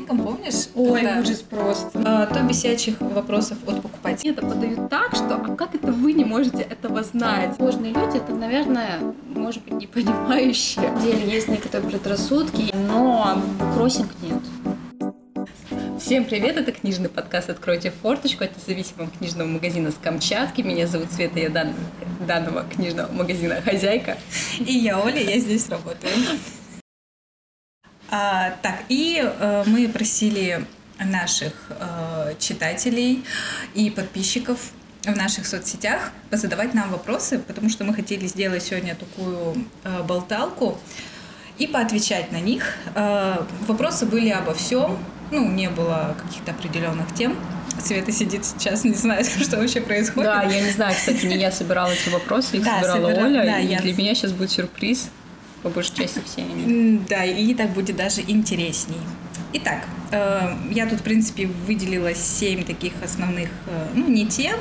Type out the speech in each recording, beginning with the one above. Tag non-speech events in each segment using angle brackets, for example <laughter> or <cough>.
картинкам, помнишь? Ой, Когда, ужас просто. а, то бесячих вопросов от покупателей. Это подают так, что а как это вы не можете этого знать? Сложные люди, это, наверное, может быть, не понимающие. В деле есть некоторые предрассудки, но кроссинг нет. Всем привет, это книжный подкаст «Откройте форточку» от независимого книжного магазина с Камчатки. Меня зовут Света, я дан... данного книжного магазина хозяйка. И я Оля, я здесь работаю. А, так, и э, мы просили наших э, читателей и подписчиков в наших соцсетях позадавать нам вопросы, потому что мы хотели сделать сегодня такую э, болталку и поотвечать на них. Э, вопросы были обо всем, ну, не было каких-то определенных тем. Света сидит сейчас, не знает, <laughs> что вообще происходит. Да, я не знаю, кстати, не я собирала эти вопросы, их Да, собирала собира- Оля, да, и я- для меня сейчас будет сюрприз. По большей части все они. Да, и так будет даже интересней. Итак, э, я тут, в принципе, выделила семь таких основных, э, ну, не тем,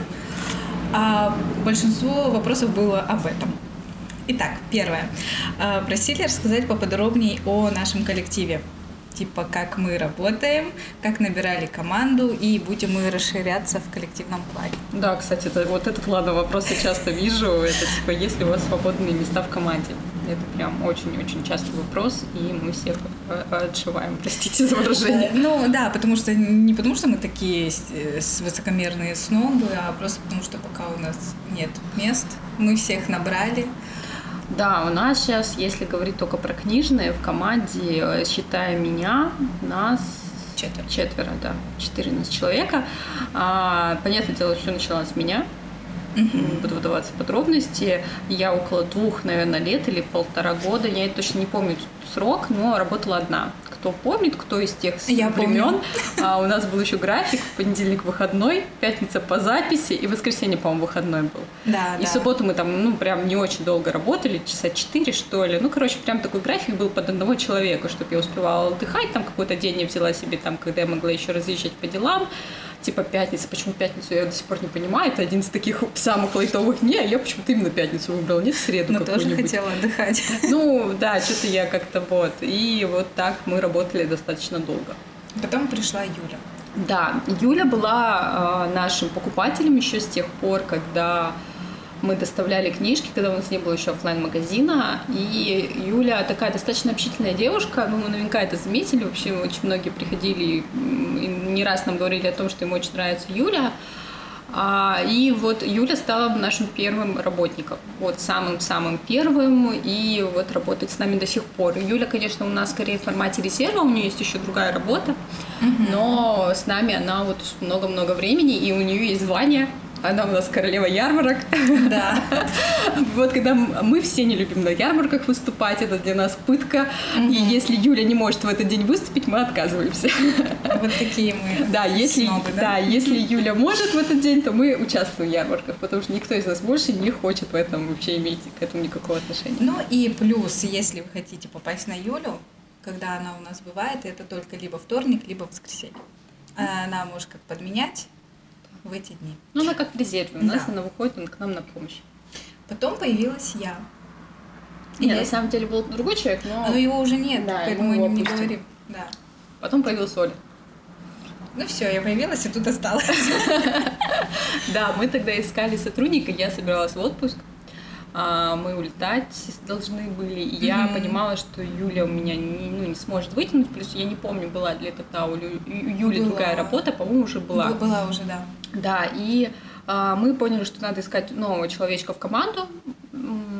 а большинство вопросов было об этом. Итак, первое. Э, Просили рассказать поподробнее о нашем коллективе. Типа, как мы работаем, как набирали команду и будем мы расширяться в коллективном плане. Да, кстати, это, вот этот, ладно, вопрос я часто вижу. Это типа, есть ли у вас свободные места в команде? Это прям очень-очень частый вопрос, и мы всех э, отшиваем, простите за выражение. <laughs> Ну да, потому что не потому что мы такие с высокомерные снобы, а просто потому что пока у нас нет мест, мы всех набрали. Да, у нас сейчас, если говорить только про книжные, в команде, э, считая меня, нас Четверо. четверо, да, 14 человека. А, понятное дело, все началось с меня. Не Буду выдаваться подробности. Я около двух, наверное, лет или полтора года, я точно не помню срок, но работала одна. Кто помнит, кто из тех Я времен, а, у нас был еще график, понедельник выходной, пятница по записи, и воскресенье, по-моему, выходной был. Да, И да. субботу мы там, ну, прям не очень долго работали, часа четыре, что ли. Ну, короче, прям такой график был под одного человека, чтобы я успевала отдыхать. Там какой-то день я взяла себе там, когда я могла еще разъезжать по делам. Типа пятница. Почему пятницу, я до сих пор не понимаю. Это один из таких самых лайтовых дней, а я почему-то именно пятницу выбрала, нет среду Но тоже какую-нибудь. хотела отдыхать. Ну, да, что-то я как-то вот. И вот так мы работали достаточно долго. Потом пришла Юля. Да, Юля была э, нашим покупателем еще с тех пор, когда мы доставляли книжки, когда у нас не было еще оффлайн магазина И Юля такая достаточно общительная девушка, ну, вы наверняка это заметили, вообще очень многие приходили и не раз нам говорили о том, что им очень нравится Юля. А, и вот Юля стала нашим первым работником, вот самым-самым первым, и вот работает с нами до сих пор. Юля, конечно, у нас скорее в формате резерва, у нее есть еще другая работа, но с нами она вот много-много времени, и у нее есть звание. Она у нас королева ярмарок. Да. <laughs> Вот когда мы все не любим на ярмарках выступать, это для нас пытка. И если Юля не может в этот день выступить, мы отказываемся. Вот такие мы. Да, если, снобы, да? если Юля может в этот день, то мы участвуем в ярмарках, потому что никто из нас больше не хочет в этом вообще иметь к этому никакого отношения. Ну и плюс, если вы хотите попасть на Юлю, когда она у нас бывает, это только либо вторник, либо воскресенье. А Она может как подменять в эти дни. Ну, она как в резерве, у нас Да. она выходит к нам на помощь. Потом появилась я. И Нет, я- на самом деле был другой человек, но Но его уже нет, Да, поэтому мы не говорим. Да. потом появилась Оля. Ну все, я появилась и тут осталась. <laughs> Да, мы тогда искали сотрудника, я собиралась в отпуск. а, Мы улетать должны были. И я понимала, что Юля у меня не, ну, не сможет вытянуть. Плюс я не помню, была ли это та у Юли Была. другая работа, по-моему, уже была. Была уже, да. Да, и а, мы поняли, что надо искать нового человечка в команду.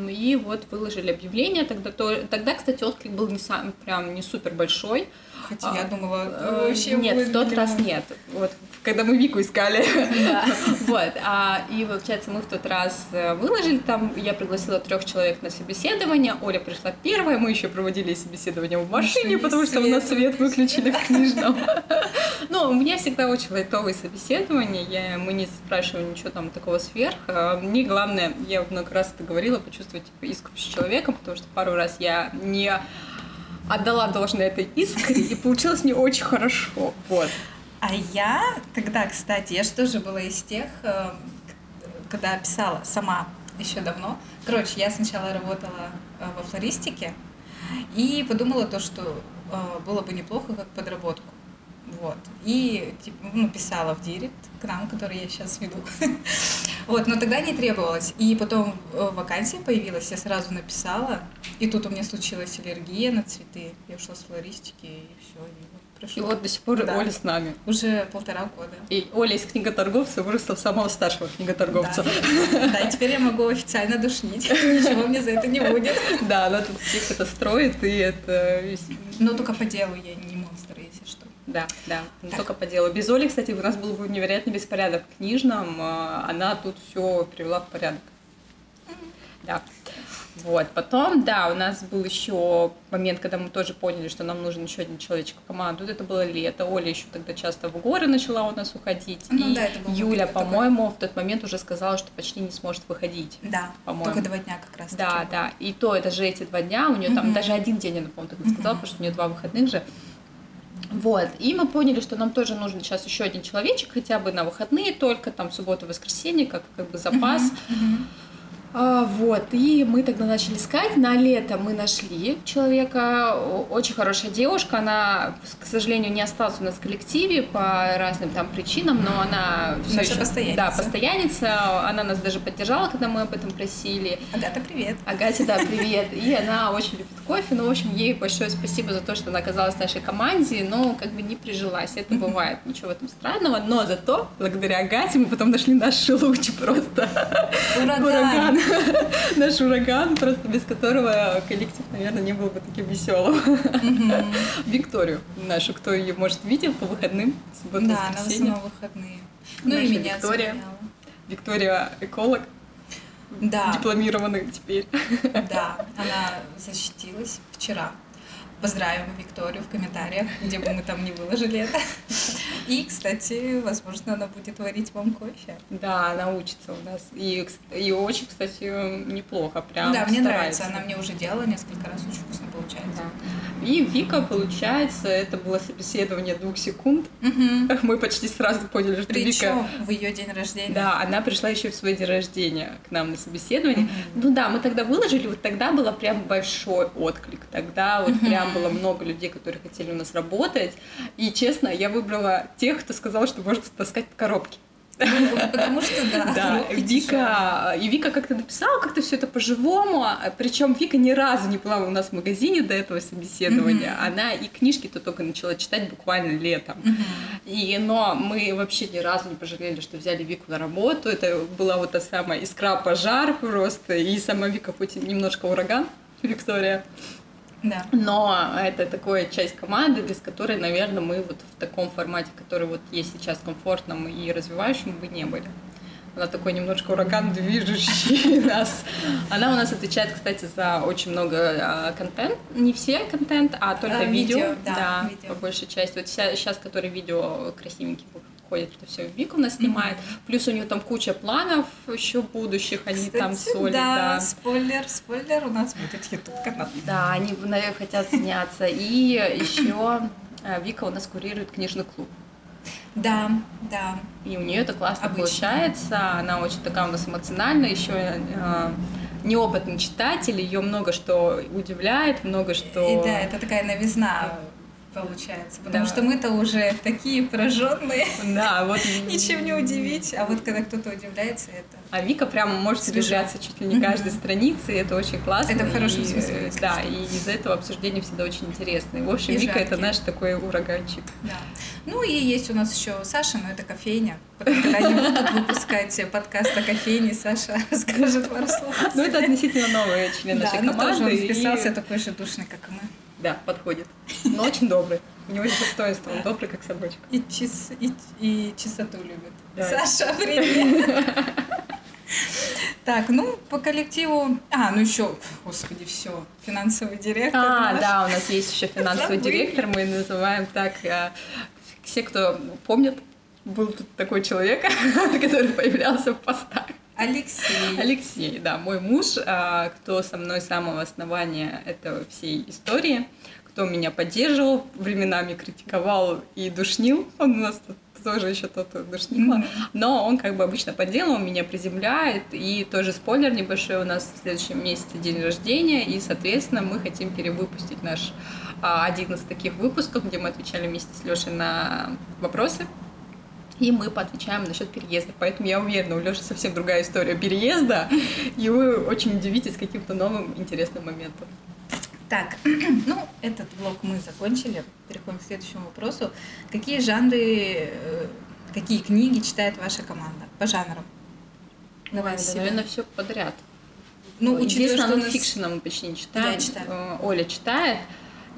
И вот выложили объявление. Тогда, то, тогда кстати, отклик был не сам прям не супер большой. Хотя А, я думала, Э, вообще Нет, в тот раз нет. Вот когда мы Вику искали. <laughs> Вот. а, И получается, мы в тот раз э, выложили там. Я пригласила трех человек на собеседование. Оля пришла первая. Мы еще проводили собеседование в машине, потому что у нас свет выключили в книжном. <laughs> Но у меня всегда очень лайтовые собеседования. Я, мы не спрашиваем ничего там такого сверх. А Мне главное, я много раз это говорила, почувствовать типа, искру с человеком, потому что пару раз я не отдала должное этой искре, и получилось не очень хорошо. Вот. А я тогда, кстати, я же тоже была из тех, э, когда писала сама еще давно. Короче, я сначала работала э, во флористике и подумала то, что э, было бы неплохо как подработку. И типа, ну, писала в директ к нам, который я сейчас веду. <laughs> Вот, но тогда не требовалось. И потом э, вакансия появилась, я сразу написала. И тут у меня случилась аллергия на цветы. Я ушла с флористики, и все. И вот, и вот до сих пор да. Оля с нами. Уже полтора года. И Оля из книготорговца выросла в самого старшего книготорговца. Да, да, и теперь я могу официально душнить. <laughs> Ничего мне за это не будет. Да, она тут всех это строит, и это... Но только по делу я не монстр. Да, да, не только по делу. Без Оли, кстати, у нас был бы невероятный беспорядок в книжном. А, она тут все привела в порядок. Да. Вот. Потом, да, у нас был еще момент, когда мы тоже поняли, что нам нужен еще один человечек в команду. Это было лето. Оля еще тогда часто в горы начала у нас уходить. Ну, и да, это Юля, по-моему, такой... в тот момент уже сказала, что почти не сможет выходить. Да, по-моему. только два дня как раз. Да, да. И то это же эти два дня. У нее там даже один день, я напомню, тогда сказала, потому что у нее два выходных же. Вот, и мы поняли, что нам тоже нужен сейчас еще один человечек, хотя бы на выходные только, там, субботу, воскресенье, как, как бы запас. Uh-huh, uh-huh. А, вот, и мы тогда начали искать. На лето мы нашли человека, очень хорошая девушка. Она, к сожалению, не осталась у нас в коллективе по разным там причинам, но она все Наша еще, постоянница. Да, постоянница. Она нас даже поддержала, когда мы об этом просили. Агата, привет. Агата, да, <laughs> привет. И она очень любит кофе. Ну, в общем, ей большое спасибо за то, что она оказалась в нашей команде, но как бы не прижилась. Это бывает, ничего в этом странного. Но зато, благодаря Агате, мы потом нашли наш луч просто. Ураган. Ураган. <laughs> наш ураган, просто без которого коллектив, наверное, не был бы таким веселым. <laughs> Викторию нашу, кто ее, может, видел по выходным, субботу, Да, она в основном выходные. Ну и меня Виктория. Виктория эколог. Да. Дипломированный теперь. Да, <laughs> она защитилась вчера. Поздравим Викторию в комментариях, где бы мы там не выложили это. И, кстати, возможно, она будет варить вам кофе. Да, она учится у нас. И, и очень, кстати, неплохо. Прям да, мне нравится. Она мне уже делала несколько раз, очень вкусно получается. Да. И Вика, получается, это было собеседование двух секунд. Угу. Мы почти сразу поняли, что Причем Вика... в ее день рождения. Да, она пришла еще в свой день рождения к нам на собеседование. Угу. Ну да, мы тогда выложили, вот тогда был прям большой отклик. Тогда вот угу. прям было много людей, которые хотели у нас работать. И, честно, я выбрала тех, кто сказал, что может таскать коробки. Потому что, да. Да, Вика, и Вика как-то написала как-то все это по-живому, причем Вика ни разу не была у нас в магазине до этого собеседования, mm-hmm. она и книжки-то только начала читать буквально летом. Mm-hmm. И, но мы вообще ни разу не пожалели, что взяли Вику на работу, это была вот та самая искра пожар просто, и сама Вика хоть немножко ураган, Виктория, да. Но это такая часть команды, без которой, наверное, мы вот в таком формате, который вот есть сейчас комфортном и развивающим, бы не были. Она такой немножко ураган, движущий <laughs> нас. Она у нас отвечает, кстати, за очень много а, контент. Не все контент, а только а, видео. видео. Да, да видео. по большей части. Вот сейчас, который видео красивенький ходит, что все Вика у нас снимает. Mm-hmm. Плюс у нее там куча планов еще будущих, они Кстати, там соли. Да, да, спойлер, спойлер, у нас будет YouTube канал. Да, они, наверное, хотят сняться. И еще э, Вика у нас курирует книжный клуб. Да, да. И у нее это классно Обычно. получается. Она очень такая у нас эмоциональная, еще э, неопытный читатель, ее много что удивляет, много что. И, да, это такая новизна получается. Потому да. что мы-то уже такие пораженные. Да, вот. <laughs> Ничем не удивить. А вот когда кто-то удивляется, это. А Вика прямо может удивляться чуть ли не каждой странице, и это очень классно. Это в хорошем смысле. Э, да, и из-за этого обсуждение всегда очень интересное. В общем, и Вика это наш такой ураганчик. Да. Ну и есть у нас еще Саша, но это кофейня. Когда они будут выпускать подкаст о кофейне, Саша <laughs> расскажет пару слов. Ну это относительно новый член нашей команды. Да, он вписался такой же душный, как и мы. Да, подходит. Но очень добрый. У него есть достоинство, он добрый, как собачка. И, чис, и, и чистоту любит. Да. Саша, привет! Так, ну, по коллективу... А, ну еще, господи, все, финансовый директор. А, наш. да, у нас есть еще финансовый Забыли. директор, мы называем так. А, все, кто помнит, был тут такой человек, <laughs> который появлялся в постах. Алексей. Алексей, да, мой муж, а, кто со мной с самого основания этой всей истории, кто меня поддерживал, временами критиковал и душнил. Он у нас тут тоже еще тот душнила. Mm-hmm. Но он как бы обычно по делу меня приземляет. И тоже спойлер небольшой, у нас в следующем месяце день рождения, и, соответственно, мы хотим перевыпустить наш а, один из таких выпусков, где мы отвечали вместе с Лешей на вопросы. И мы поотвечаем насчет переезда. Поэтому я уверена, у Леши совсем другая история переезда, и вы очень удивитесь каким-то новым интересным моментом. Так, <clears throat> ну, этот блок мы закончили. Переходим к следующему вопросу. Какие жанры, э, какие книги читает ваша команда по жанрам? Давай, да, наверное, все подряд. Ну, учитывая, что нонфикшена нас... мы почти не читаем. Я читаю. Э, Оля читает.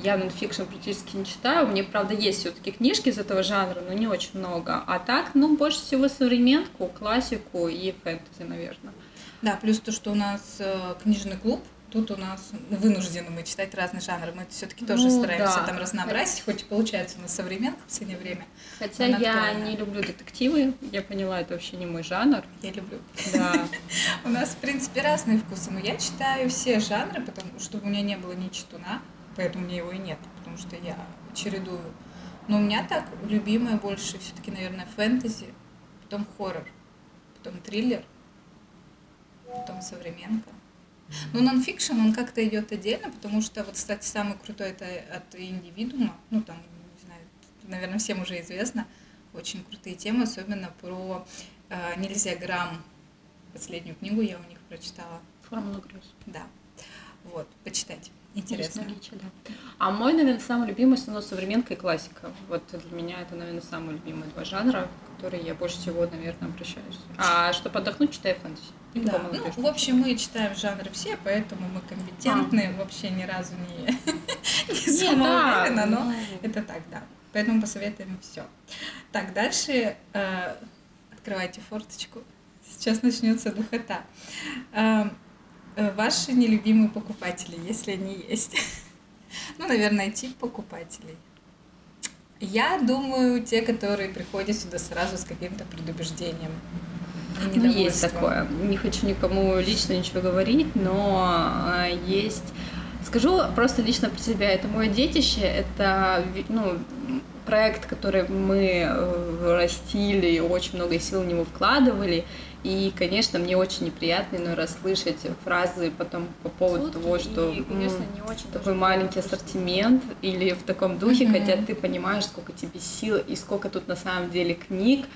Я нонфикшн практически не читаю. Мне, правда, есть все-таки книжки из этого жанра, но не очень много. А так, ну, больше всего современку, классику и фэнтези, наверное. Да, плюс то, что у нас э, книжный клуб, Тут у нас вынуждены мы читать разные жанры. Мы все-таки тоже ну, стараемся да. там разнообразить, хоть и получается у нас современка в последнее время. Хотя я не люблю детективы, я поняла, это вообще не мой жанр. Я люблю. Да. <laughs> У нас, в принципе, разные вкусы, но я читаю все жанры, потому чтобы у меня не было ни читуна, поэтому мне его и нет, потому что я чередую. Но у меня так любимое больше все-таки, наверное, фэнтези, потом хоррор, потом триллер, потом современка. Ну, нонфикшн, он как-то идет отдельно, потому что, вот, кстати, самый крутой это от индивидуума, ну, там, не знаю, наверное, всем уже известно, очень крутые темы, особенно про э, нельзя грамм. Последнюю книгу я у них прочитала. Формула Грюс. Да. Вот, почитать. Интересно. Наличие, да. А мой, наверное, самый любимый снова современка и классика. Вот для меня это, наверное, самые любимые два жанра, которые я больше всего, наверное, обращаюсь. А чтобы отдохнуть, читаю фэнтези. Да. Ну, в общем, мы читаем жанры все, поэтому мы компетентны, а. вообще ни разу не, <laughs> не самоуверенно, но ну. это так, да. Поэтому посоветуем все. Так, дальше э, открывайте форточку. Сейчас начнется духота. Э, ваши нелюбимые покупатели, если они есть. <laughs> ну, наверное, тип покупателей. Я думаю, те, которые приходят сюда сразу с каким-то предубеждением. Ну, есть такое. Не хочу никому лично ничего говорить, но а, есть... Скажу просто лично про себя. Это мое детище, это ну, проект, который мы э, растили, очень много сил в него вкладывали. И, конечно, мне очень неприятно но расслышать фразы потом по поводу Сутки, того, что и, конечно, не очень такой маленький ассортимент или в таком духе, mm-hmm. хотя ты понимаешь, сколько тебе сил и сколько тут на самом деле книг,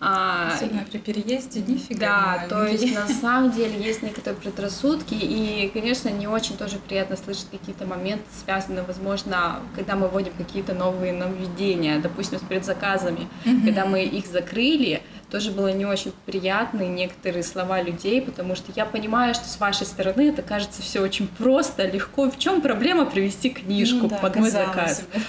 Особенно при переезде, нифига. Да, то есть на <laughs> самом деле есть некоторые предрассудки, и, конечно, не очень тоже приятно слышать какие-то моменты, связанные, возможно, когда мы вводим какие-то новые нововведения, допустим, с предзаказами, mm-hmm. когда мы их закрыли, тоже было не очень приятно, некоторые слова людей, потому что я понимаю, что с вашей стороны это кажется все очень просто, легко. В чем проблема привести книжку ну, да, под мой заказ? Себе.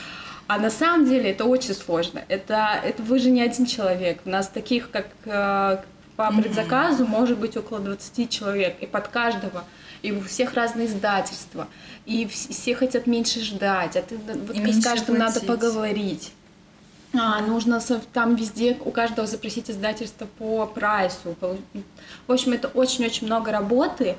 А на самом деле это очень сложно. Это, это вы же не один человек. У нас таких, как э, по предзаказу, может быть около 20 человек. И под каждого. И у всех разные издательства. И все хотят меньше ждать. А ты вот и с каждым надо поговорить. А, нужно там везде у каждого запросить издательство по прайсу. В общем, это очень-очень много работы.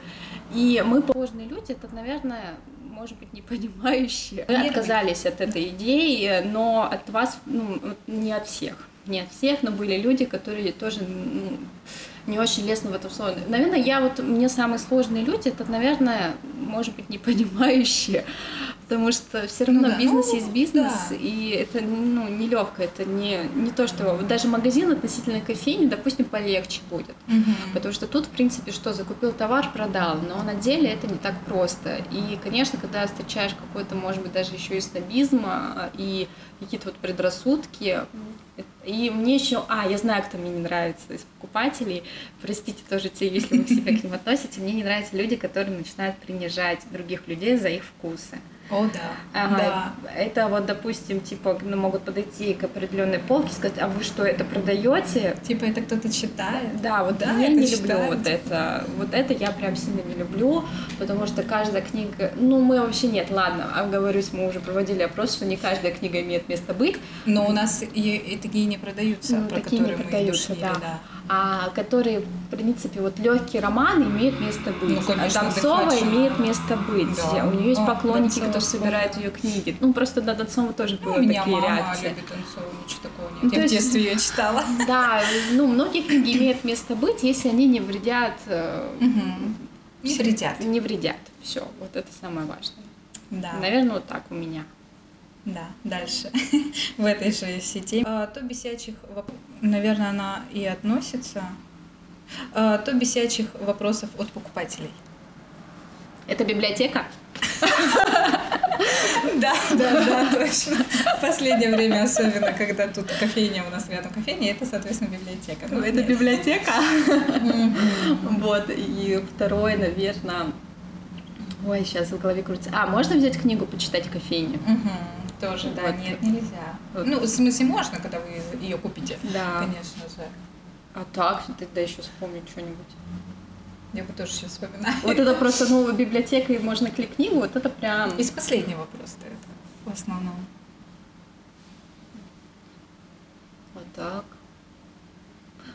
И мы, положенные люди, это, наверное, может быть, не понимающие. Мы отказались от этой идеи, но от вас, ну, не от всех. Не от всех, но были люди, которые тоже ну, не очень лестно в этом слове. Наверное, я вот, мне самые сложные люди, это, наверное, может быть, не понимающие, <laughs> потому что все равно ну, да. бизнес ну, есть бизнес, да. и это ну, нелегко, это не, не то, что даже магазин относительно кофейни, допустим, полегче будет, угу. потому что тут, в принципе, что, закупил товар, продал, но на деле это не так просто, и, конечно, когда встречаешь какой-то, может быть, даже еще и снобизм, а, и какие-то вот предрассудки, и мне еще, а, я знаю, кто мне не нравится из покупателей, простите тоже те, если вы себя к ним относите, мне не нравятся люди, которые начинают принижать других людей за их вкусы. О, да. Ага. да. Это вот, допустим, типа, ну, могут подойти к определенной полке и сказать, а вы что, это продаете? Типа, это кто-то читает? Да, вот да, я не читает. люблю вот это. Вот это я прям сильно не люблю, потому что каждая книга, ну, мы вообще нет, ладно, оговорюсь, мы уже проводили опрос, что не каждая книга имеет место быть. Но у нас и, и такие не продаются, ну, про такие которые не продаются, мы да. да а которые, в принципе, вот легкий роман имеют место быть. Ну, конечно, а Донцова имеет место быть. Да. У нее есть поклонники, Донцова, которые собирают ее книги. Ну, просто до Донцова тоже ну, были такие мама реакции. любит Донцову, ничего такого нет. Ну, Я в детстве ее читала. <laughs> Да, ну, многие книги имеют место быть, если они не вредят. Угу. Не вредят. Не вредят. Все, вот это самое важное. Да. Наверное, вот так у меня. Да, дальше. <laughs> в этой же сети. А, то бесячих, наверное, она и относится. А, то бесячих вопросов от покупателей. Это библиотека? <laughs> Да, да, да, точно. В последнее время, особенно, когда тут кофейня у нас рядом кофейня, это, соответственно, библиотека. Ну, это библиотека. Вот, и второе, наверное, Ой, сейчас в голове крутится. А, можно взять книгу почитать в кофейне? Тоже, да, нет, нельзя. Ну, в смысле, можно, когда вы ее купите. Да. Конечно же. А так, тогда еще вспомнить что-нибудь. Я бы тоже сейчас вспоминаю. Вот это просто новая библиотека, и можно клик книгу, вот это прям... Из последнего просто это, в основном. Вот так.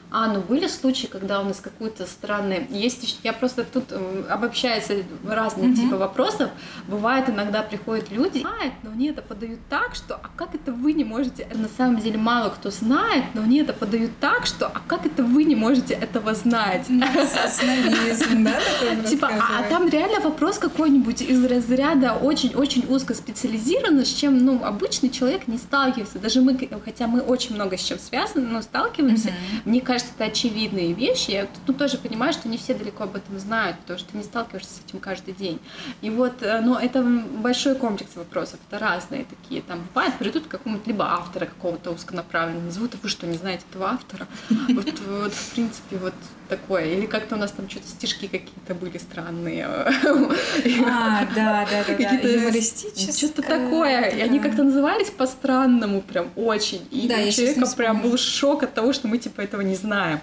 А, ну были случаи, когда у нас какую-то странные... Есть я просто тут э, обобщается разные mm-hmm. типы вопросов. Бывает, иногда приходят люди, знают, но они это подают так, что а как это вы не можете... На самом деле мало кто знает, но они это подают так, что а как это вы не можете этого знать? Да? <laughs> Типа, а, а там реально вопрос какой-нибудь из разряда очень-очень узко специализированный, с чем, ну, обычный человек не сталкивается. Даже мы, хотя мы очень много с чем связаны, но сталкиваемся, мне кажется, кажется, это очевидные вещи. Я тут тоже понимаю, что не все далеко об этом знают, потому что ты не сталкиваешься с этим каждый день. И вот, э, но это большой комплекс вопросов, это разные такие. Там бывает, придут к какому-то либо автора какого-то узконаправленного, назовут, а вы что, не знаете этого автора? Вот, в принципе, вот такое. Или как-то у нас там что-то стишки какие-то были странные. А, да, да, да, какие-то юмористические. Что-то такое. И они как-то назывались по-странному прям очень. И у человека прям был шок от того, что мы типа этого не знаем.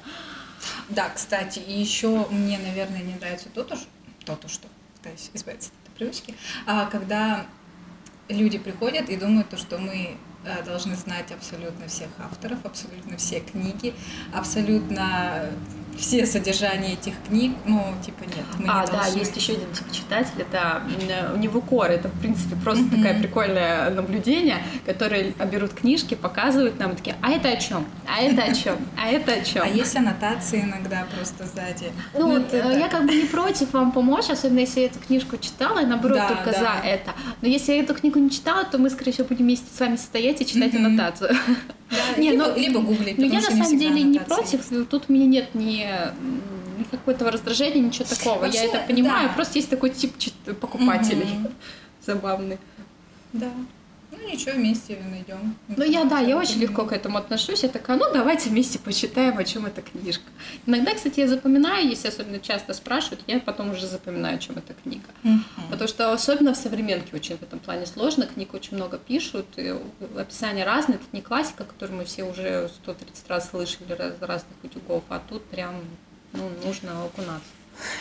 Да, кстати, и еще мне, наверное, не нравится то, то, то, то что пытаюсь избавиться от этой привычки, а когда люди приходят и думают, то, что мы э, должны знать абсолютно всех авторов, абсолютно все книги, абсолютно все содержания этих книг, ну, типа, нет. Мы а, не да, должны... есть еще один тип читателя, это Невукор, это, в принципе, просто mm-hmm. такое прикольное наблюдение, которые берут книжки, показывают нам, такие, а это о чем? А это о чем? А это о чем? А есть аннотации иногда просто сзади. Ну, ну это... я как бы не против вам помочь, особенно если я эту книжку читала, и наоборот, да, только да. за это. Но если я эту книгу не читала, то мы, скорее всего, будем вместе с вами стоять и читать mm-hmm. аннотацию. Да, не, либо, ну, либо гуглить. Но я на самом деле не против, тут у меня нет ни какого-то раздражения, ничего такого. Вообще, я это понимаю, да. просто есть такой тип покупателей угу. <laughs> забавный. Да. Ну ничего, вместе найдем. Ну я да, я очень легко к этому отношусь. Я такая, ну давайте вместе почитаем, о чем эта книжка. Иногда, кстати, я запоминаю, если особенно часто спрашивают, я потом уже запоминаю, о чем эта книга. uh Потому что особенно в современке очень в этом плане сложно, книг очень много пишут, и описания разные, это не классика, которую мы все уже 130 раз слышали из разных утюгов, а тут прям ну, нужно окунаться.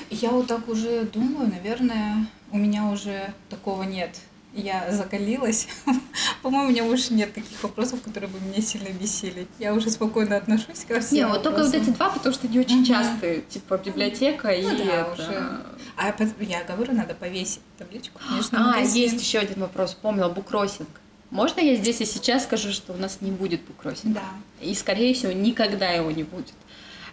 Я вот так уже думаю, наверное, у меня уже такого нет я закалилась. <laughs> По-моему, у меня больше нет таких вопросов, которые бы меня сильно бесили. Я уже спокойно отношусь ко всем Не, вот только вот эти два, потому что они очень угу. частые, типа библиотека ну, и да, это... Уже. А я говорю, надо повесить табличку. Конечно, а, есть еще один вопрос, помнила, букросинг. Можно я здесь и сейчас скажу, что у нас не будет букросинга? Да. И, скорее всего, никогда его не будет.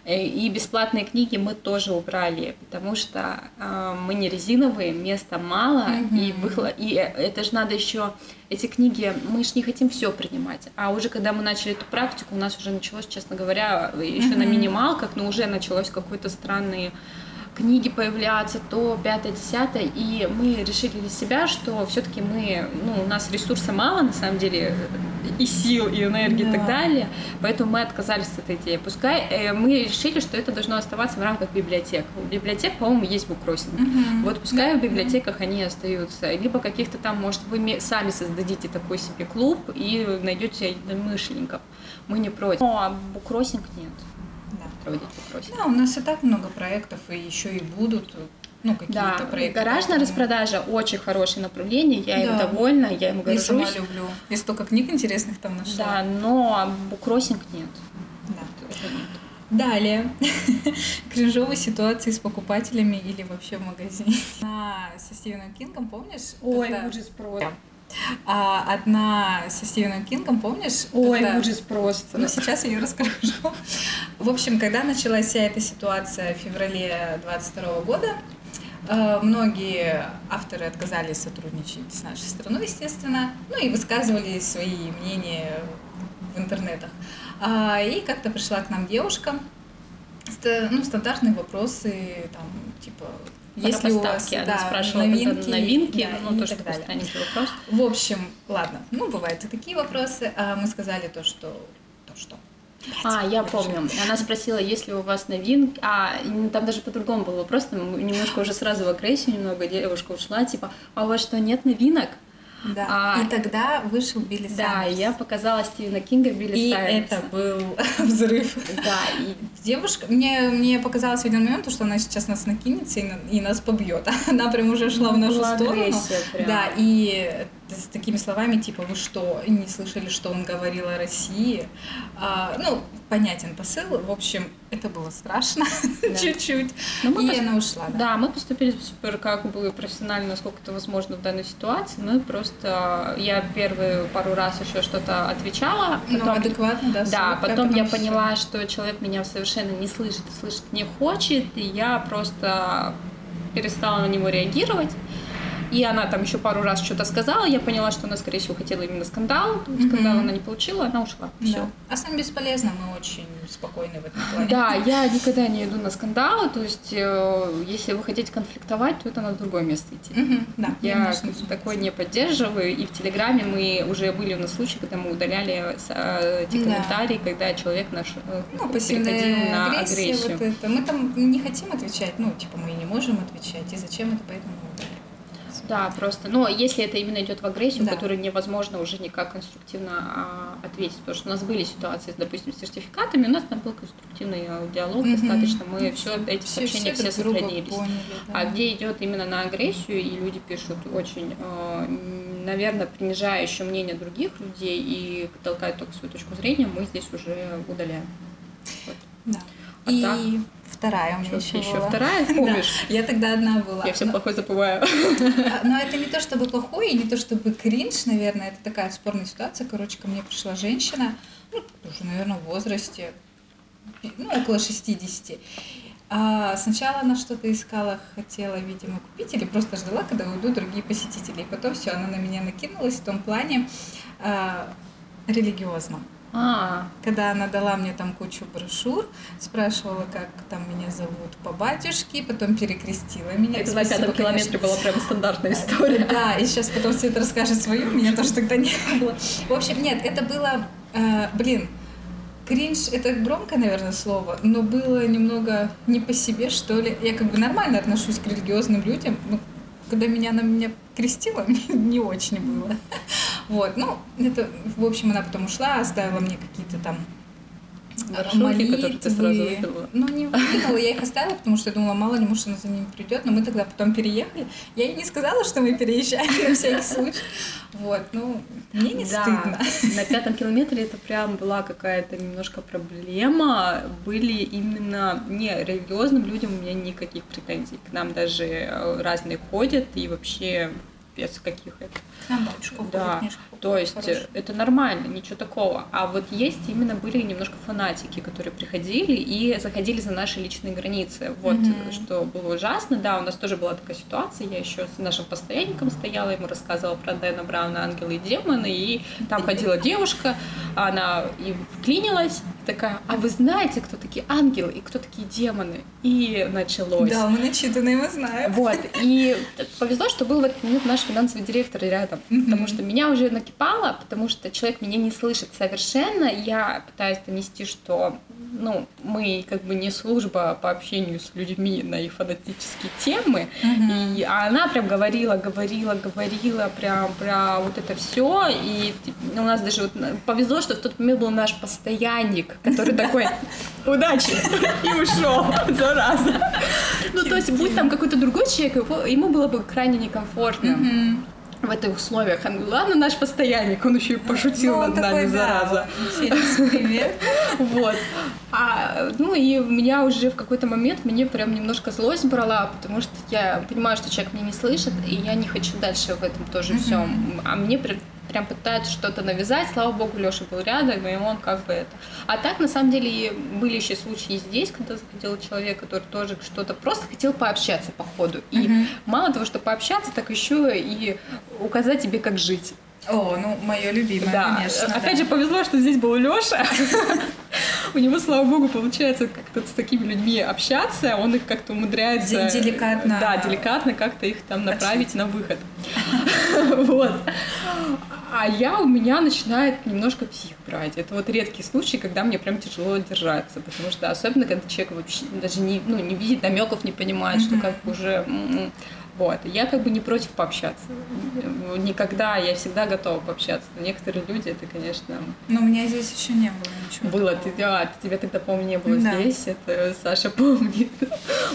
Э, и бесплатные книги мы тоже убрали, потому что э, мы не резиновые, места мало, mm-hmm. и, выхло... и это же надо еще эти книги, мы же не хотим все принимать. А уже когда мы начали эту практику, у нас уже началось, честно говоря, еще mm-hmm. на минималках, но уже началось какой-то странный книги появляться, то пятое, десятое, и мы решили для себя, что все-таки мы, ну, у нас ресурса мало, на самом деле, и сил, и энергии да. и так далее, поэтому мы отказались от этой идеи. Пускай э, мы решили, что это должно оставаться в рамках библиотек. У библиотек, по-моему, есть буккроссинг. Угу. Вот пускай да. в библиотеках они остаются. Либо каких-то там, может, вы сами создадите такой себе клуб и найдете единомышленников. Мы не против. Но буккроссинг нет проводить вопросы. Да, у нас и так много проектов, и еще и будут ну, какие-то да, проекты. гаражная поэтому... распродажа очень хорошее направление, я да. им довольна, я им горжусь. Я сама люблю. Я столько книг интересных там нашла. Да, но буккроссинг нет. Да, это нет. Далее. <laughs> Кринжовые ситуации с покупателями или вообще в магазине. А, со Стивеном Кингом, помнишь? Ой, ужас просто. А одна со Стивеном Кингом, помнишь? Ой, когда... ужас просто. Ну, сейчас я ее расскажу. В общем, когда началась вся эта ситуация в феврале 22 года, Э, многие авторы отказались сотрудничать с нашей страной, естественно, ну и высказывали свои мнения в интернетах. А, и как-то пришла к нам девушка, ну, стандартные вопросы, там, типа, если у вас она да, спрашивала новинки, новинки да, ну, тоже такой странненький вопрос. В общем, ладно, ну, бывают и такие вопросы. А мы сказали то, что... То, что а, я помню. Она спросила, есть ли у вас новинки. А, там даже по-другому был вопрос, немножко уже сразу в агрессию немного девушка ушла, типа, а у вас что, нет новинок? Да. А, и тогда вышел Билли Да, Сайерс. я показала Стивена Кинга Билли И Сайерса. это был <laughs> взрыв. Да, и девушка... Мне, мне показалось в один момент, что она сейчас нас накинется и, и нас побьет. <laughs> Она прям уже шла в нашу сторону. Прям. Да, и с такими словами, типа, вы что, не слышали, что он говорил о России? А, ну, понятен посыл. В общем, это было страшно <laughs> да. чуть-чуть. Но мы и пос... она ушла. Да. да, мы поступили супер как бы профессионально, насколько это возможно в данной ситуации. Мы просто... Я первые пару раз еще что-то отвечала. Ну, потом... Ну, адекватно, да. Да, потом, я поняла, что человек меня совершенно не слышит и слышать не хочет, и я просто перестала на него реагировать. И она там еще пару раз что-то сказала, я поняла, что она, скорее всего, хотела именно скандал. Скандал mm-hmm. она не получила, она ушла. Да. Все. А сам бесполезно, мы очень спокойны в этом плане. Да, я никогда не иду на скандалы, то есть э, если вы хотите конфликтовать, то это на другое место идти. Mm-hmm. Да, я такое не поддерживаю, и в Телеграме мы уже были у нас случаи, когда мы удаляли э, эти комментарии, да. когда человек наш э, ну, переходил на агрессию. Вот это. Мы там не хотим отвечать, ну, типа мы не можем отвечать, и зачем это, поэтому удаляем. Да, просто, но если это именно идет в агрессию, да. которую невозможно уже никак конструктивно а, ответить, потому что у нас были ситуации, допустим, с сертификатами, у нас там был конструктивный а, диалог mm-hmm. достаточно, мы все эти все, сообщения все, все сохранились. Поняли, да. А где идет именно на агрессию, и люди пишут очень, а, наверное, принижающее мнение других людей и толкают только свою точку зрения, мы здесь уже удаляем. Вот. Да. А и так? вторая у меня еще, еще была. вторая, помнишь? <laughs> Да, я тогда одна была. Я все но... плохое забываю. <laughs> А, но это не то чтобы плохое, и не то чтобы кринж, наверное, это такая спорная ситуация. Короче, ко мне пришла женщина, ну, уже, наверное, в возрасте, ну, около 60. А сначала она что-то искала, хотела, видимо, купить, или просто ждала, когда уйдут другие посетители. И потом все, она на меня накинулась в том плане а, религиозном. А. Когда она дала мне там кучу брошюр, спрашивала, как там меня зовут по батюшке, потом перекрестила меня. Это на пятом километре была прям стандартная <laughs> история. Да, и сейчас потом Света расскажет свою, меня тоже тогда не было. В общем, нет, это было, э, блин, кринж это громкое, наверное, слово, но было немного не по себе, что ли. Я как бы нормально отношусь к религиозным людям, но когда меня на меня крестила, <laughs> не очень было. Вот, ну, это, в общем, она потом ушла, оставила мне какие-то там Маршрутки, которые ты сразу? Ну, не выкинула, я их оставила, потому что я думала, мало ли, может, она за ними придет. Но мы тогда потом переехали. Я ей не сказала, что мы переезжаем на всякий случай. Вот, ну, мне не да. стыдно. На пятом километре это прям была какая-то немножко проблема. Были именно не религиозным людям у меня никаких претензий. К нам даже разные ходят и вообще без каких это. Нам бабушка да. То есть хороший. это нормально, ничего такого. А вот есть именно были немножко фанатики, которые приходили и заходили за наши личные границы. Вот mm-hmm. что было ужасно. Да, у нас тоже была такая ситуация. Я еще с нашим постоянником стояла, ему рассказывала про Дэна Брауна «Ангелы и демоны», и там ходила девушка, она и вклинилась, такая, а вы знаете, кто такие ангелы и кто такие демоны? И началось. Да, мы начитанные, мы знаем. Вот, и повезло, что был в этот момент наш финансовый директор рядом, mm-hmm. потому что меня уже накипало, потому что человек меня не слышит совершенно, я пытаюсь донести, что ну, мы как бы не служба по общению с людьми на их фанатические темы, mm-hmm. и а она прям говорила, говорила, говорила прям про вот это все, и у нас даже вот повезло, что в тот момент был наш постоянник, который такой, удачи, <laughs> и ушел, зараза. Ну, то есть, будь там какой-то другой человек, ему было бы крайне некомфортно в этих условиях. Ладно, наш постоянник, он еще и пошутил ну, над нами, зараза. Привет. Вот. А, ну и у меня уже в какой-то момент мне прям немножко злость брала, потому что я понимаю, что человек меня не слышит, и я не хочу дальше в этом тоже всем. А мне прям пытаются что-то навязать. Слава богу, Леша был рядом, и он как бы это. А так, на самом деле, были еще случаи здесь, когда заходил человек, который тоже что-то просто хотел пообщаться по ходу. И угу. мало того, что пообщаться, так еще и указать тебе, как жить. О, ну, мое любимое, да. конечно. Опять да. же, повезло, что здесь был Леша. У него, слава богу, получается как-то с такими людьми общаться, он их как-то умудряется... Деликатно. Да, деликатно как-то их там направить на выход. <laughs> Вот. А я у меня начинает немножко псих брать. Это вот редкий случай, когда мне прям тяжело держаться, потому что особенно когда человек вообще даже не, ну, не видит намеков, не понимает, что как уже вот. Я как бы не против пообщаться. Никогда, я всегда готова пообщаться. Но некоторые люди, это, конечно... Но у меня здесь еще не было ничего. Было. Ты, а, тебя тогда, по-моему, не было да. здесь. Это Саша помнит.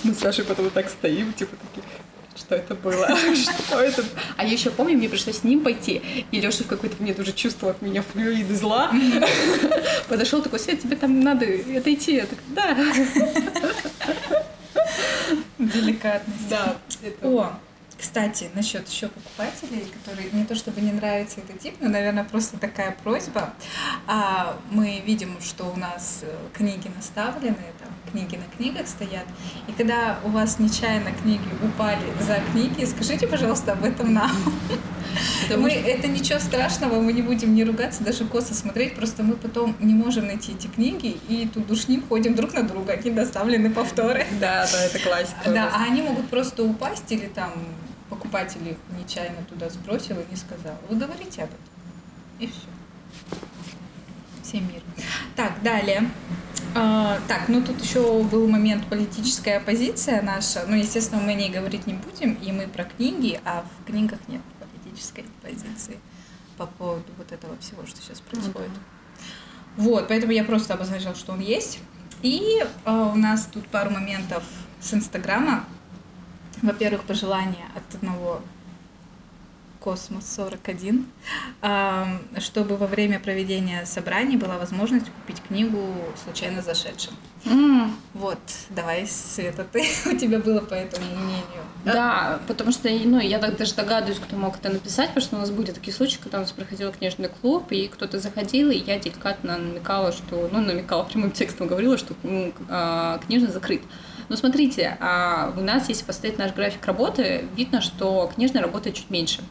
Мы с Сашей потом так стоим, типа такие что это было, <laughs> что это. А я еще помню, мне пришлось с ним пойти, и Леша в какой-то момент уже чувствовал от меня флюиды зла. <laughs> Подошел такой, Свет, тебе там надо отойти. Я так, да. Деликатность. Да. Это... О, кстати, насчет еще покупателей, которые не то чтобы не нравится этот тип, но, наверное, просто такая просьба. А, мы видим, что у нас э, книги наставлены, там книги на книгах стоят. И когда у вас нечаянно книги упали за книги, скажите, пожалуйста, об этом нам. Мы, это ничего страшного, мы не будем не ругаться, даже косо смотреть, просто мы потом не можем найти эти книги, и тут душним ходим друг на друга, они доставлены повторы. Да, да, это классика. Да, а они могут просто упасть или там покупатель их нечаянно туда сбросил и не сказал. Вы говорите об этом. И все. Всем мир. Так, далее. А, так, ну тут еще был момент политическая оппозиция наша. Ну, естественно, мы о ней говорить не будем, и мы про книги, а в книгах нет политической позиции по поводу вот этого всего, что сейчас происходит. Ну, да. Вот, поэтому я просто обозначила, что он есть. И э, у нас тут пару моментов с Инстаграма. Во-первых, пожелание от одного Космос 41, чтобы во время проведения собраний была возможность купить книгу случайно зашедшим. Mm. Вот, давай, Света, ты, <laughs> у тебя было по этому мнению. Да, потому что ну, я так даже догадываюсь, кто мог это написать, потому что у нас были такие случаи, когда у нас проходил книжный клуб, и кто-то заходил, и я деликатно намекала, что, ну, намекала прямым текстом, говорила, что ну, книжный закрыт. Но смотрите, а у нас, если посмотреть наш график работы, видно, что книжный работает чуть меньше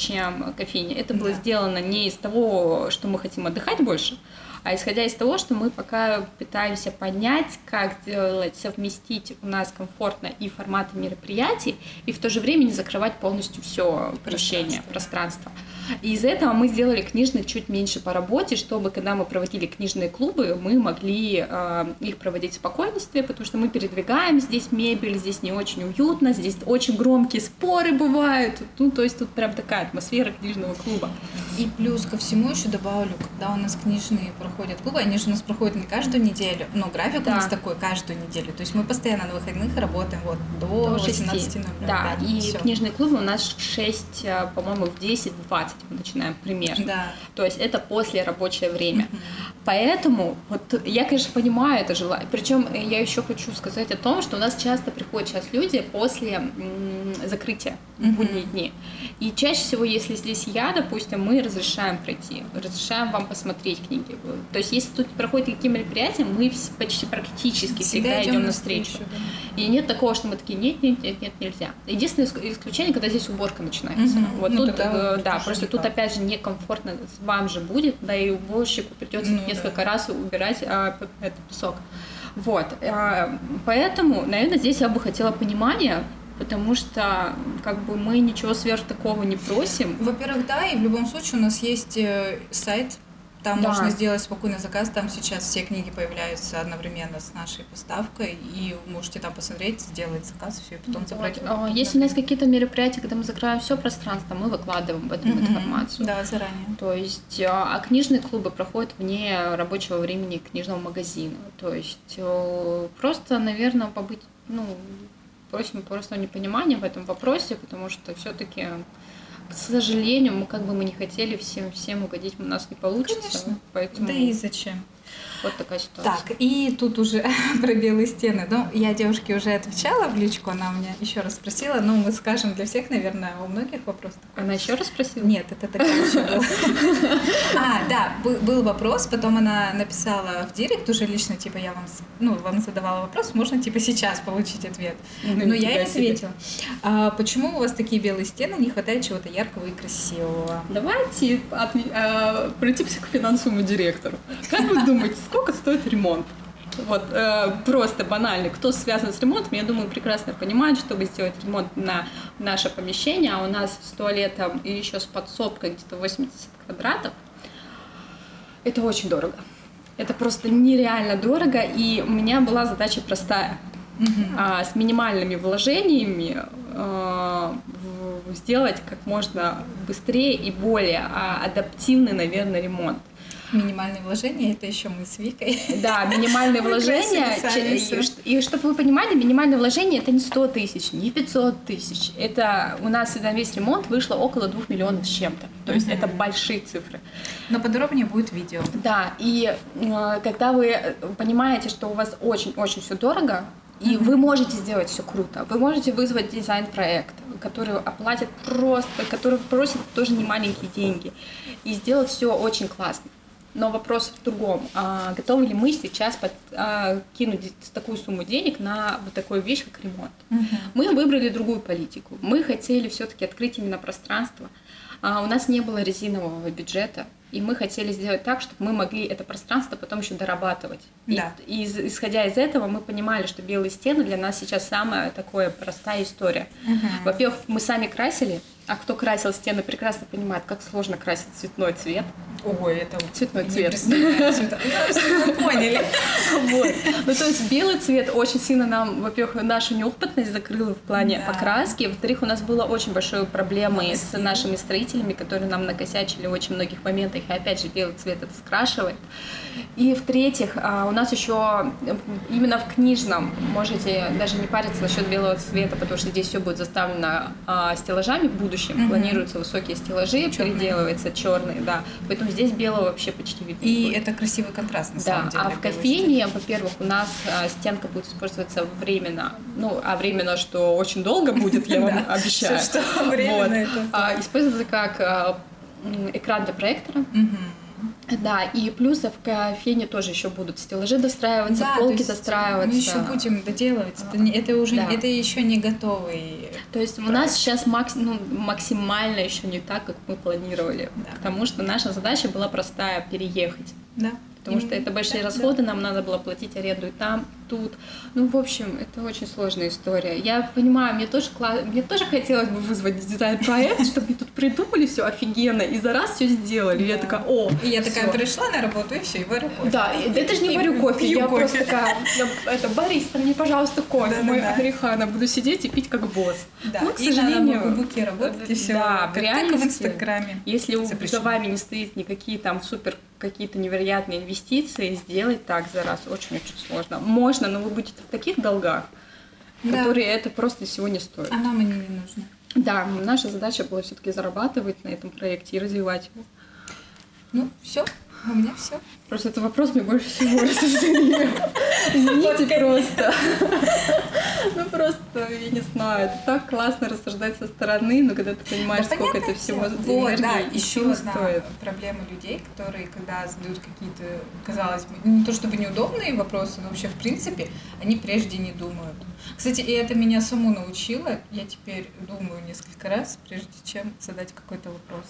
чем кофейня. Это было да. сделано не из того, что мы хотим отдыхать больше, а исходя из того, что мы пока пытаемся понять, как сделать, совместить у нас комфортно и форматы мероприятий, и в то же время не закрывать полностью все помещение, пространство. пространство. И из-за этого мы сделали книжный чуть меньше по работе, чтобы, когда мы проводили книжные клубы, мы могли э, их проводить в спокойствии, потому что мы передвигаем здесь мебель, здесь не очень уютно, здесь очень громкие споры бывают. Ну, то есть тут прям такая атмосфера книжного клуба. И плюс ко всему еще добавлю, когда у нас книжные проходят клубы, они же у нас проходят не каждую неделю, но график да. у нас такой каждую неделю. То есть мы постоянно на выходных работаем вот до, до 18.00. Да, да, и все. книжные клубы у нас 6, э, по-моему, в 10-20 мы начинаем примерно. Да. То есть это после рабочее время. Mm-hmm. Поэтому вот я, конечно, понимаю это желание. Причем я еще хочу сказать о том, что у нас часто приходят сейчас люди после закрытия mm-hmm. будние дни. И чаще всего, если здесь я, допустим, мы разрешаем пройти, разрешаем вам посмотреть книги. То есть если тут проходят какие мероприятия, мы почти практически всегда, всегда идем навстречу. Да. И нет такого, что мы такие, нет, нет, нет, нет, нельзя. Единственное исключение, когда здесь уборка начинается. Mm-hmm. Вот ну, тут, тогда, э, да, просто тут опять же некомфортно вам же будет, да и уборщику придется ну, несколько да. раз убирать а, этот песок. Вот, а, поэтому, наверное, здесь я бы хотела понимания, потому что как бы мы ничего сверх такого не просим. Во-первых, да, и в любом случае у нас есть э, сайт там да. можно сделать спокойно заказ, там сейчас все книги появляются одновременно с нашей поставкой, и можете там посмотреть, сделать заказ, все, и потом забрать. Вот. Если у нас какие-то мероприятия, когда мы закрываем все пространство, мы выкладываем в этом mm-hmm. информацию. Да, заранее. То есть, а, а книжные клубы проходят вне рабочего времени книжного магазина. То есть, просто, наверное, побыть, ну, просим просто непонимания в этом вопросе, потому что все-таки к сожалению, мы как бы мы не хотели всем всем угодить, у нас не получится. Конечно. Поэтому... Да и зачем? Вот такая ситуация. Так, и тут уже <laughs> про белые стены. Ну, я девушке уже отвечала в личку, она у меня еще раз спросила. Ну, мы скажем для всех, наверное, у многих вопрос такой. Она еще раз спросила? Нет, это такая еще была. <laughs> А, да, был вопрос, потом она написала в директ уже лично, типа, я вам, ну, вам задавала вопрос, можно, типа, сейчас получить ответ. Ну, Но я ей ответила. А, почему у вас такие белые стены, не хватает чего-то яркого и красивого? Давайте а, обратимся к финансовому директору. Как вы думаете, сколько стоит ремонт? Вот, э, просто банально. Кто связан с ремонтом, я думаю, прекрасно понимает, чтобы сделать ремонт на наше помещение, а у нас с туалетом и еще с подсобкой где-то 80 квадратов, это очень дорого. Это просто нереально дорого, и у меня была задача простая. Мгм. А, с минимальными вложениями э, в- сделать как можно быстрее и более а, адаптивный, наверное, ремонт. Минимальные вложения, это еще мы с Викой. Да, минимальные <laughs> вложения. и чтобы вы понимали, минимальное вложение это не 100 тысяч, не 500 тысяч. Это у нас на весь ремонт вышло около 2 миллионов с чем-то. То есть это большие цифры. Но подробнее будет видео. Да, и э, когда вы э, понимаете, что у вас очень-очень все дорого, и вы можете сделать все круто, вы можете вызвать дизайн-проект, который оплатит просто, который просит тоже не маленькие деньги, и сделать все очень классно. Но вопрос в другом. А, готовы ли мы сейчас под- а, кинуть такую сумму денег на вот такую вещь, как ремонт? Мы выбрали другую политику. Мы хотели все-таки открыть именно пространство. А, у нас не было резинового бюджета, и мы хотели сделать так, чтобы мы могли это пространство потом еще дорабатывать. И- Да. И, из- исходя из этого мы понимали, что белые стены для нас сейчас самая такая простая история. Мгм. Во-первых, мы сами красили, а кто красил стены, прекрасно понимает, как сложно красить цветной цвет. Ой, это Цветной цвет. <laughs> Ну, поняли. Вот. Ну, то есть белый цвет очень сильно нам, во-первых, нашу неопытность закрыла в плане покраски. Во-вторых, у нас было очень большой проблемой с нашими строителями, которые нам накосячили в очень многих моментах. И опять же, белый цвет это скрашивает. И в-третьих, а, у нас еще именно в книжном можете даже не париться насчет белого цвета, потому что здесь все будет заставлено а, стеллажами в будущем. Мгм. Планируются высокие стеллажи, Чёрные. переделывается черные, да. Поэтому здесь белого вообще почти видно. И будет. это красивый контраст, на Да, самом деле. а в кофейне, во-первых, у нас а, стенка будет использоваться временно. Ну, а временно, что очень долго будет, я <laughs> вам <laughs> обещаю. что <laughs> временно, это А, Используется как а, экран для проектора. Да, и плюс в кофейне тоже еще будут стеллажи достраиваться, Да, полки достраиваться. Мы еще будем доделывать. Это, это уже Да. это еще не готовый. То есть у нас сейчас макс- ну, максимально еще не так, как мы планировали. Да. Потому что наша задача была простая переехать. Да. Потому И- что это большие да, расходы, нам надо было платить аренду и там, тут. Ну, в общем, это очень сложная история. Я понимаю, мне тоже, кла- мне тоже хотелось бы вызвать дизайн-проект, <laughs> чтобы мне тут придумали все офигенно и за раз все сделали. Я такая, о, И я такая всё». пришла на работу и все, и варю кофе. Да, это же не варю кофе, я просто такая, это, бариста, мне, пожалуйста, кофе, мой американо, буду сидеть и пить как босс. Да. Ну, к сожалению, на ноутбуке работать и все. да, в реальности. Если за вами не стоит никакие там супер какие-то невероятные инвестиции, сделать так за раз очень-очень сложно. Можно, но вы будете в таких долгах, Да. которые это просто всего не стоит. А нам они не нужны. Да, наша задача была все-таки зарабатывать на этом проекте и развивать его. Ну, все. У меня все. Просто этот вопрос мне больше всего <laughs> рассудил. Извините просто. <laughs> Ну просто, я не знаю, это так классно рассуждать со стороны, но когда ты понимаешь, сколько это всего. Вот, да, еще стоит. проблема людей, которые, когда задают какие-то, казалось бы, не то чтобы неудобные вопросы, но вообще в принципе, они прежде не думают. Кстати, и это меня саму научило. Я теперь думаю несколько раз, прежде чем задать какой-то вопрос.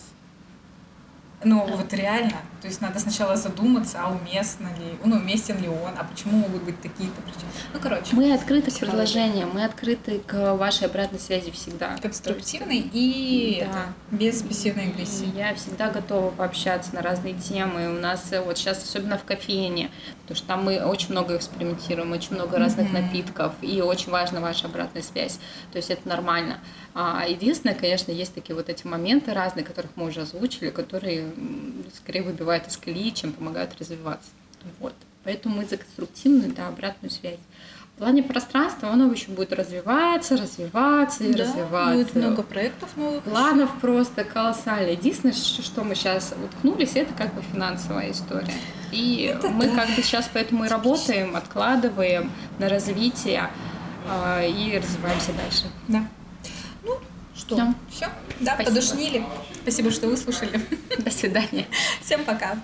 Ну, вот реально. То есть надо сначала задуматься, а уместно ли, ну, уместен ли он, а почему могут быть такие-то причины. Ну, короче. Мы открыты к предложениям, мы открыты к вашей обратной связи всегда. конструктивный и Да. это, без пассивной агрессии. И Я всегда готова пообщаться на разные темы. У нас э, вот сейчас, особенно в кофейне, потому что там мы очень много экспериментируем, очень много разных Мгм. напитков, и очень важна ваша обратная связь. То есть это нормально. А единственное, конечно, есть такие вот эти моменты разные, которых мы уже озвучили, которые скорее выбивают из колеи, чем помогают развиваться. Вот. Поэтому мы за конструктивную, да, обратную связь. плане пространства оно еще будет развиваться, развиваться и Да, развиваться. будет много проектов новых. Планов просто колоссально. Единственное, что мы сейчас уткнулись, это как бы финансовая история. И Это мы да. как бы сейчас поэтому и работаем, откладываем на развитие а, и развиваемся дальше. Да. Что? Да. Все? Да, Спасибо. подушнили. Спасибо, что выслушали. До свидания. Всем пока.